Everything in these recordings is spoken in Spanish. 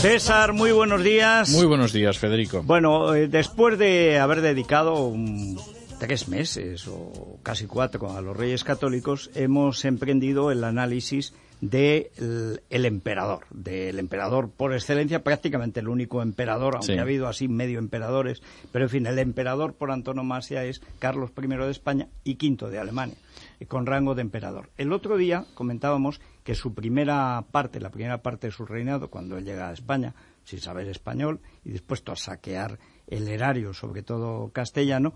César, muy buenos días. Muy buenos días, Federico. Bueno, eh, después de haber dedicado un, tres meses o casi cuatro a los Reyes Católicos, hemos emprendido el análisis del el emperador, del emperador por excelencia, prácticamente el único emperador, aunque Sí. ha habido así medio emperadores, pero en fin, el emperador por antonomasia es Carlos I de España y V de Alemania, y con rango de emperador. El otro día comentábamos que su primera parte, la primera parte de su reinado, cuando él llega a España, sin saber español y dispuesto a saquear el erario, sobre todo castellano,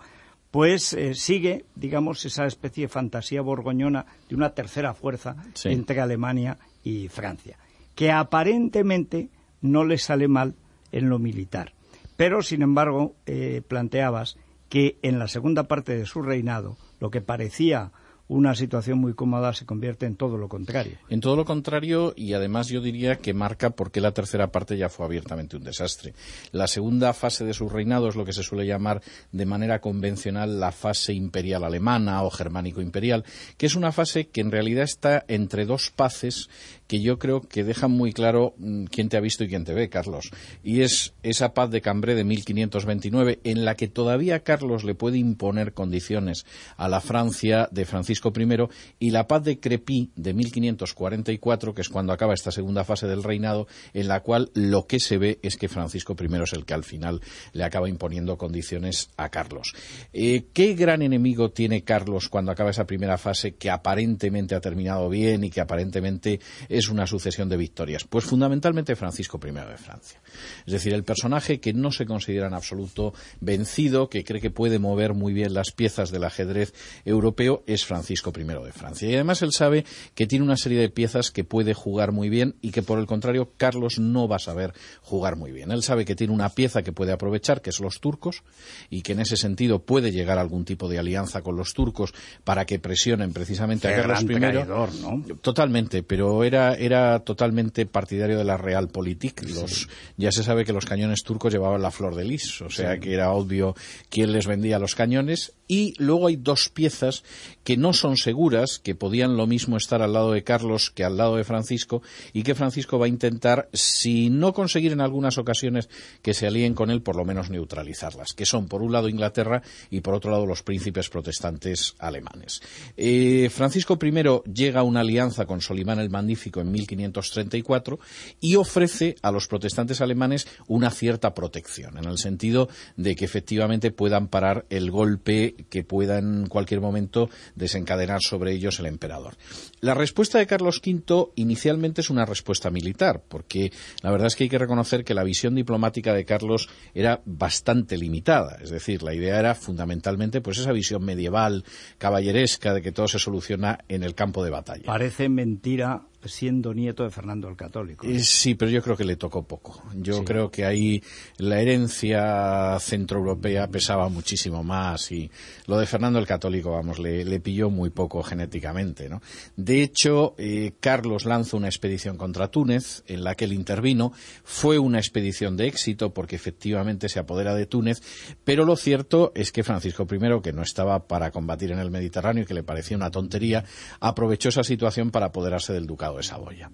pues eh, sigue, digamos, esa especie de fantasía borgoñona de una tercera fuerza Sí. entre Alemania y Francia, que aparentemente no le sale mal en lo militar. Pero, sin embargo, eh, planteabas que en la segunda parte de su reinado, lo que parecía una situación muy cómoda se convierte en todo lo contrario. En todo lo contrario, y además yo diría que marca por qué la tercera parte ya fue abiertamente un desastre. La segunda fase de su reinado es lo que se suele llamar de manera convencional la fase imperial alemana o germánico-imperial, que es una fase que en realidad está entre dos paces que yo creo que dejan muy claro mm, quién te ha visto y quién te ve, Carlos. Y es esa paz de Cambrai de 1529 en la que todavía Carlos le puede imponer condiciones a la Francia de Francisco I y la paz de Crepí de 1544, que es cuando acaba esta segunda fase del reinado, en la cual lo que se ve es que Francisco I es el que al final le acaba imponiendo condiciones a Carlos. Eh, ¿Qué gran enemigo tiene Carlos cuando acaba esa primera fase que aparentemente ha terminado bien y que aparentemente es una sucesión de victorias? Pues fundamentalmente Francisco I de Francia. Es decir, el personaje que no se considera en absoluto vencido, que cree que puede mover muy bien las piezas del ajedrez europeo, es Francisco I de Francia. Y además él sabe que tiene una serie de piezas que puede jugar muy bien y que por el contrario Carlos no va a saber jugar muy bien. Él sabe que tiene una pieza que puede aprovechar, que es los turcos, y que en ese sentido puede llegar a algún tipo de alianza con los turcos para que presionen precisamente a Qué Carlos gran I. traidor, ¿no? Totalmente, pero era, era totalmente partidario de la Realpolitik. Los, Ya se sabe que los cañones turcos llevaban la flor de lis, o sea que era obvio quién les vendía los cañones. Y luego hay dos piezas que no son seguras, que podían lo mismo estar al lado de Carlos que al lado de Francisco, y que Francisco va a intentar, si no conseguir en algunas ocasiones que se alíen con él, por lo menos neutralizarlas, que son por un lado Inglaterra y por otro lado los príncipes protestantes alemanes. Eh, Francisco I llega a una alianza con Solimán el Magnífico en 1534 y ofrece a los protestantes alemanes una cierta protección, en el sentido de que efectivamente puedan parar el golpe que pueda en cualquier momento desencadenar sobre ellos el emperador. La respuesta de Carlos V inicialmente es una respuesta militar, porque la verdad es que hay que reconocer que la visión diplomática de Carlos era bastante limitada, es decir, la idea era fundamentalmente pues esa visión medieval, caballeresca de que todo se soluciona en el campo de batalla. Parece mentira siendo nieto de Fernando el Católico. Eh, Sí, pero yo creo que le tocó poco. Yo Sí. creo que ahí la herencia centroeuropea pesaba muchísimo más y lo de Fernando el Católico, vamos, le, le pilló muy poco genéticamente, ¿no? De hecho, eh, Carlos lanza una expedición contra Túnez en la que él intervino. Fue una expedición de éxito porque efectivamente se apodera de Túnez, pero lo cierto es que Francisco I, que no estaba para combatir en el Mediterráneo y que le parecía una tontería, aprovechó esa situación para apoderarse del ducado de Saboya.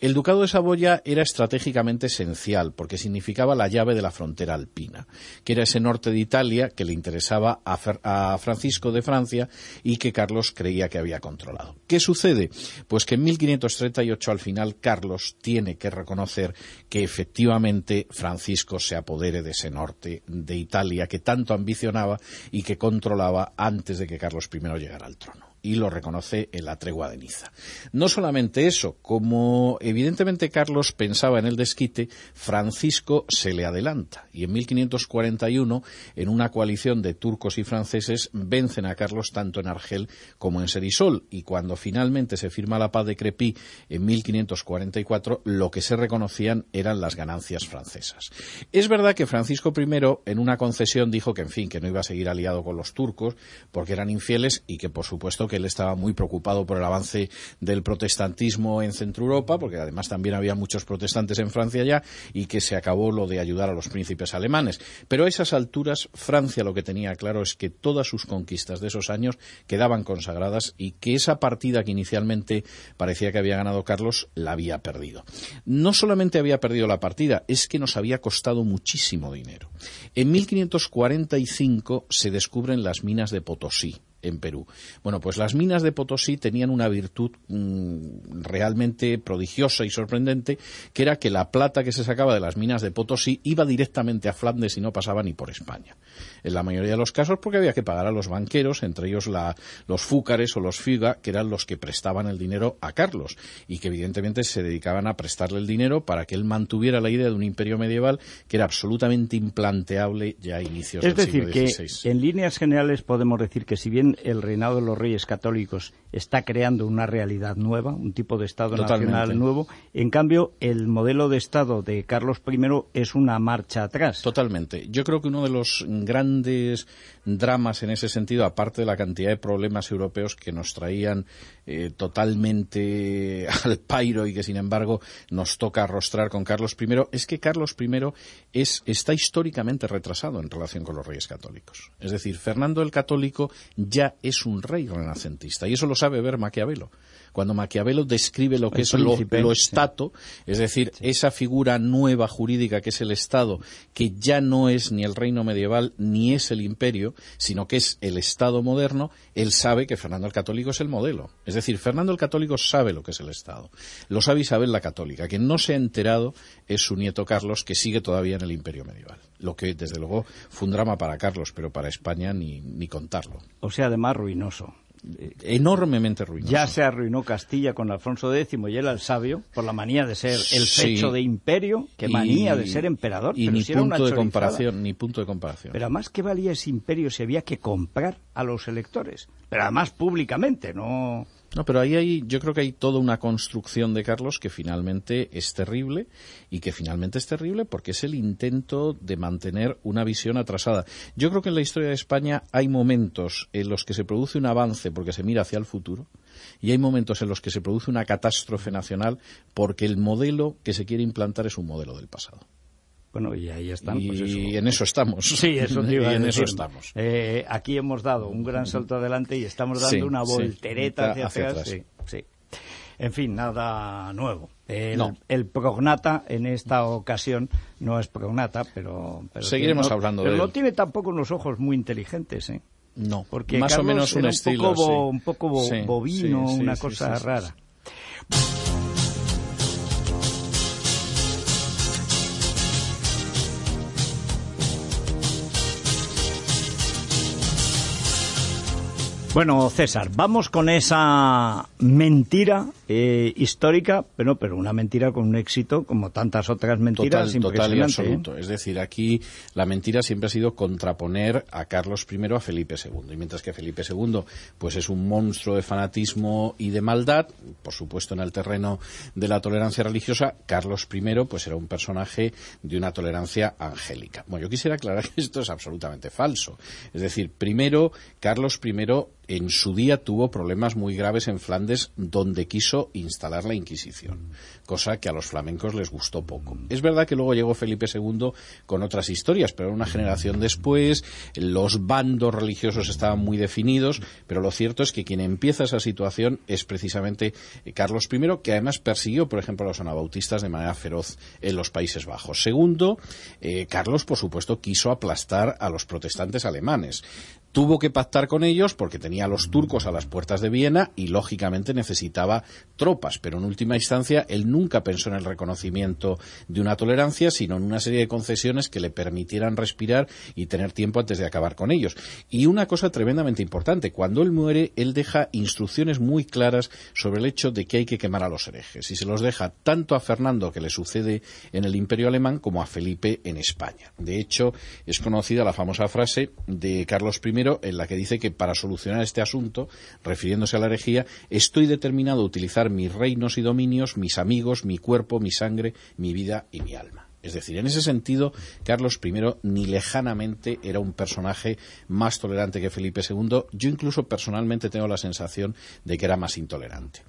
El ducado de Saboya era estratégicamente esencial porque significaba la llave de la frontera alpina, que era ese norte de Italia que le interesaba a, a Francisco de Francia y que Carlos creía que había controlado. ¿Qué sucede? Pues que en 1538 al final Carlos tiene que reconocer que efectivamente Francisco se apodere de ese norte de Italia que tanto ambicionaba y que controlaba antes de que Carlos I llegara al trono. Y lo reconoce en la tregua de Niza. No solamente eso, como evidentemente Carlos pensaba en el desquite, Francisco se le adelanta y en 1541, en una coalición de turcos y franceses, vencen a Carlos tanto en Argel como en Serisol y cuando finalmente se firma la paz de Crepí en 1544, lo que se reconocían eran las ganancias francesas. Es verdad que Francisco I en una concesión dijo que en fin, que no iba a seguir aliado con los turcos porque eran infieles y que por supuesto que él estaba muy preocupado por el avance del protestantismo en Centro Europa, porque además también había muchos protestantes en Francia ya, y que se acabó lo de ayudar a los príncipes alemanes. Pero a esas alturas, Francia lo que tenía claro es que todas sus conquistas de esos años quedaban consagradas y que esa partida que inicialmente parecía que había ganado Carlos la había perdido. No solamente había perdido la partida, es que nos había costado muchísimo dinero. En 1545 se descubren las minas de Potosí, en Perú. Bueno, pues las minas de Potosí tenían una virtud mm, realmente prodigiosa y sorprendente, que era que la plata que se sacaba de las minas de Potosí iba directamente a Flandes y no pasaba ni por España. En la mayoría de los casos porque había que pagar a los banqueros, entre ellos los fúcares o los figa, que eran los que prestaban el dinero a Carlos y que evidentemente se dedicaban a prestarle el dinero para que él mantuviera la idea de un imperio medieval que era absolutamente implanteable ya a inicios del siglo XVI. Es decir, que en líneas generales podemos decir que si bien el reinado de los reyes católicos está creando una realidad nueva, un tipo de Estado nacional nuevo. En cambio, el modelo de Estado de Carlos I es una marcha atrás. Totalmente. Yo creo que uno de los grandes dramas en ese sentido, aparte de la cantidad de problemas europeos que nos traían eh, totalmente al pairo y que sin embargo nos toca arrostrar con Carlos I, es que Carlos I es, está históricamente retrasado en relación con los reyes católicos. Es decir, Fernando el Católico ya es un rey renacentista y eso lo sabe ver Maquiavelo cuando Maquiavelo describe lo que es lo, estato, es decir, esa figura nueva jurídica que es el Estado, que ya no es ni el reino medieval ni es el imperio, sino que es el Estado moderno, él sabe que Fernando el Católico es el modelo. Es decir, Fernando el Católico sabe lo que es el Estado. Lo sabe Isabel la Católica. Quien no se ha enterado es su nieto Carlos, que sigue todavía en el imperio medieval. Lo que, desde luego, fue un drama para Carlos, pero para España ni, ni contarlo. O sea, además ruinoso enormemente ruinoso. Ya se arruinó Castilla con Alfonso X y él el sabio por la manía de ser el pecho de imperio, que manía de ser emperador. Y ni punto de comparación, ni punto de comparación. Pero además, ¿qué valía ese imperio si había que comprar a los electores? Pero además públicamente, no... No, pero ahí hay, yo creo que hay toda una construcción de Carlos que finalmente es terrible y que finalmente es terrible porque es el intento de mantener una visión atrasada. Yo creo que en la historia de España hay momentos en los que se produce un avance porque se mira hacia el futuro y hay momentos en los que se produce una catástrofe nacional porque el modelo que se quiere implantar es un modelo del pasado. Bueno, y ahí están. Y pues en eso estamos. Sí, eso y en eso estamos. Eh, aquí hemos dado un gran salto adelante y estamos dando una voltereta hacia, atrás. Sí, En fin, nada nuevo. El, prognata en esta ocasión no es prognata, pero... Seguiremos hablando pero de no tiene tampoco unos ojos muy inteligentes, ¿eh? No, porque más o menos un estilo. Un poco, bovino, una cosa rara. Bueno, César, vamos con esa mentira eh, histórica, pero, pero una mentira con un éxito como tantas otras mentiras total, total y ¿eh? absoluto. Es decir, aquí la mentira siempre ha sido contraponer a Carlos I a Felipe II. Y mientras que Felipe II pues es un monstruo de fanatismo y de maldad, por supuesto en el terreno de la tolerancia religiosa, Carlos I pues era un personaje de una tolerancia angélica. Bueno, yo quisiera aclarar que esto es absolutamente falso. Es decir, primero, Carlos I en su día tuvo problemas muy graves en Flandes donde quiso instalar la Inquisición, cosa que a los flamencos les gustó poco. Es verdad que luego llegó Felipe II con otras historias, pero una generación después los bandos religiosos estaban muy definidos, pero lo cierto es que quien empieza esa situación es precisamente Carlos I, que además persiguió, por ejemplo, a los anabautistas de manera feroz en los Países Bajos. Segundo, eh, Carlos, por supuesto, quiso aplastar a los protestantes alemanes. Tuvo que pactar con ellos porque tenía a los turcos a las puertas de Viena y lógicamente necesitaba tropas, pero en última instancia él nunca pensó en el reconocimiento de una tolerancia, sino en una serie de concesiones que le permitieran respirar y tener tiempo antes de acabar con ellos. Y una cosa tremendamente importante, cuando él muere, él deja instrucciones muy claras sobre el hecho de que hay que quemar a los herejes y se los deja tanto a Fernando que le sucede en el Imperio alemán como a Felipe en España. De hecho, es conocida la famosa frase de Carlos I en la que dice que para solucionar este asunto, refiriéndose a la herejía, estoy determinado a utilizar mis reinos y dominios, mis amigos, mi cuerpo, mi sangre, mi vida y mi alma. Es decir, en ese sentido, Carlos I ni lejanamente era un personaje más tolerante que Felipe II. Yo incluso personalmente tengo la sensación de que era más intolerante.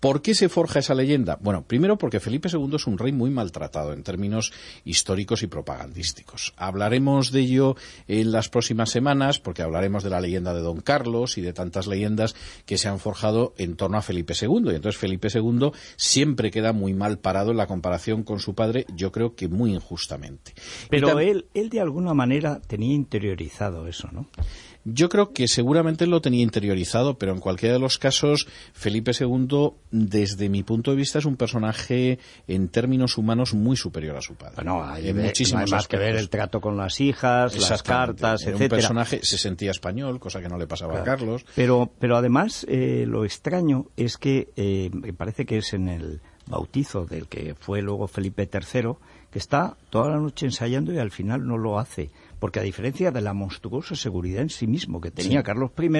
¿Por qué se forja esa leyenda? Bueno, primero porque Felipe II es un rey muy maltratado en términos históricos y propagandísticos. Hablaremos de ello en las próximas semanas porque hablaremos de la leyenda de Don Carlos y de tantas leyendas que se han forjado en torno a Felipe II. Y entonces Felipe II siempre queda muy mal parado en la comparación con su padre, yo creo que muy injustamente. Pero él, él de alguna manera tenía interiorizado eso, ¿no? Yo creo que seguramente lo tenía interiorizado, pero en cualquiera de los casos, Felipe II, desde mi punto de vista, es un personaje en términos humanos muy superior a su padre. Bueno, hay, más que ver el trato con las hijas, las cartas, Era un personaje se sentía español, cosa que no le pasaba a Carlos. Pero, pero además, eh, lo extraño es que eh, me parece que es en el bautizo del que fue luego Felipe III, que está toda la noche ensayando y al final no lo hace. Porque a diferencia de la monstruosa seguridad en sí mismo que tenía Carlos I,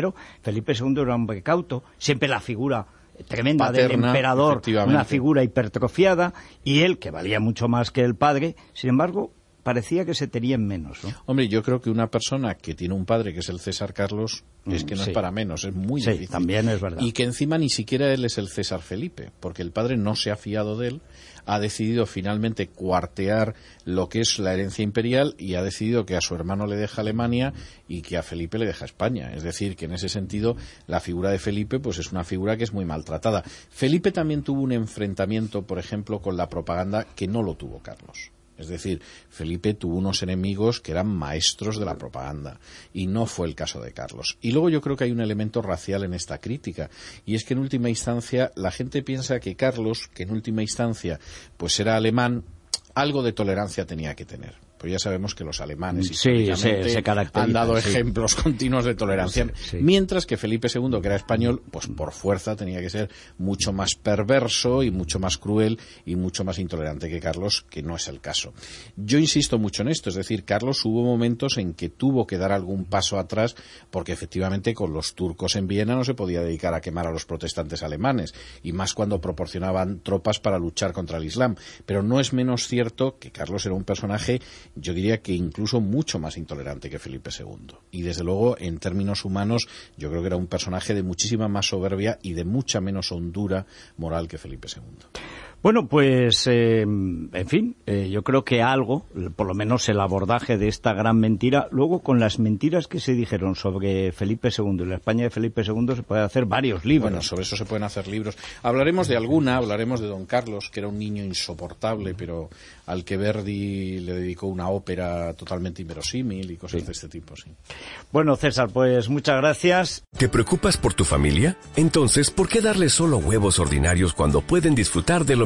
Felipe II era un hombre cauto, siempre la figura tremenda del emperador, una figura hipertrofiada, y él, que valía mucho más que el padre, sin embargo, parecía que se tenían menos. ¿no? Hombre, yo creo que una persona que tiene un padre que es el César Carlos es que no es para menos, es muy sí, difícil. también es verdad. Y que encima ni siquiera él es el César Felipe, porque el padre no se ha fiado de él, ha decidido finalmente cuartear lo que es la herencia imperial y ha decidido que a su hermano le deja Alemania y que a Felipe le deja España. Es decir, que en ese sentido la figura de Felipe pues es una figura que es muy maltratada. Felipe también tuvo un enfrentamiento, por ejemplo, con la propaganda que no lo tuvo Carlos. Es decir, Felipe tuvo unos enemigos que eran maestros de la propaganda y no fue el caso de Carlos. Y luego yo creo que hay un elemento racial en esta crítica y es que en última instancia la gente piensa que Carlos, que en última instancia pues era alemán, algo de tolerancia tenía que tener pues ya sabemos que los alemanes sí, se, han dado ejemplos continuos de tolerancia, mientras que Felipe II, que era español, pues por fuerza tenía que ser mucho más perverso y mucho más cruel y mucho más intolerante que Carlos, que no es el caso. Yo insisto mucho en esto, es decir, Carlos hubo momentos en que tuvo que dar algún paso atrás porque efectivamente con los turcos en Viena no se podía dedicar a quemar a los protestantes alemanes y más cuando proporcionaban tropas para luchar contra el Islam, pero no es menos cierto que Carlos era un personaje yo diría que incluso mucho más intolerante que Felipe II. Y desde luego, en términos humanos, yo creo que era un personaje de muchísima más soberbia y de mucha menos hondura moral que Felipe II. Bueno, pues, eh, en fin, eh, yo creo que algo, por lo menos el abordaje de esta gran mentira, luego con las mentiras que se dijeron sobre Felipe II y la España de Felipe II se puede hacer varios libros. Bueno, sobre eso se pueden hacer libros. Hablaremos de alguna, hablaremos de Don Carlos, que era un niño insoportable, pero al que Verdi le dedicó una ópera totalmente inverosímil y cosas de este tipo, sí. Bueno, César, pues muchas gracias. ¿Te preocupas por tu familia? Entonces, ¿por qué darles solo huevos ordinarios cuando pueden disfrutar de lo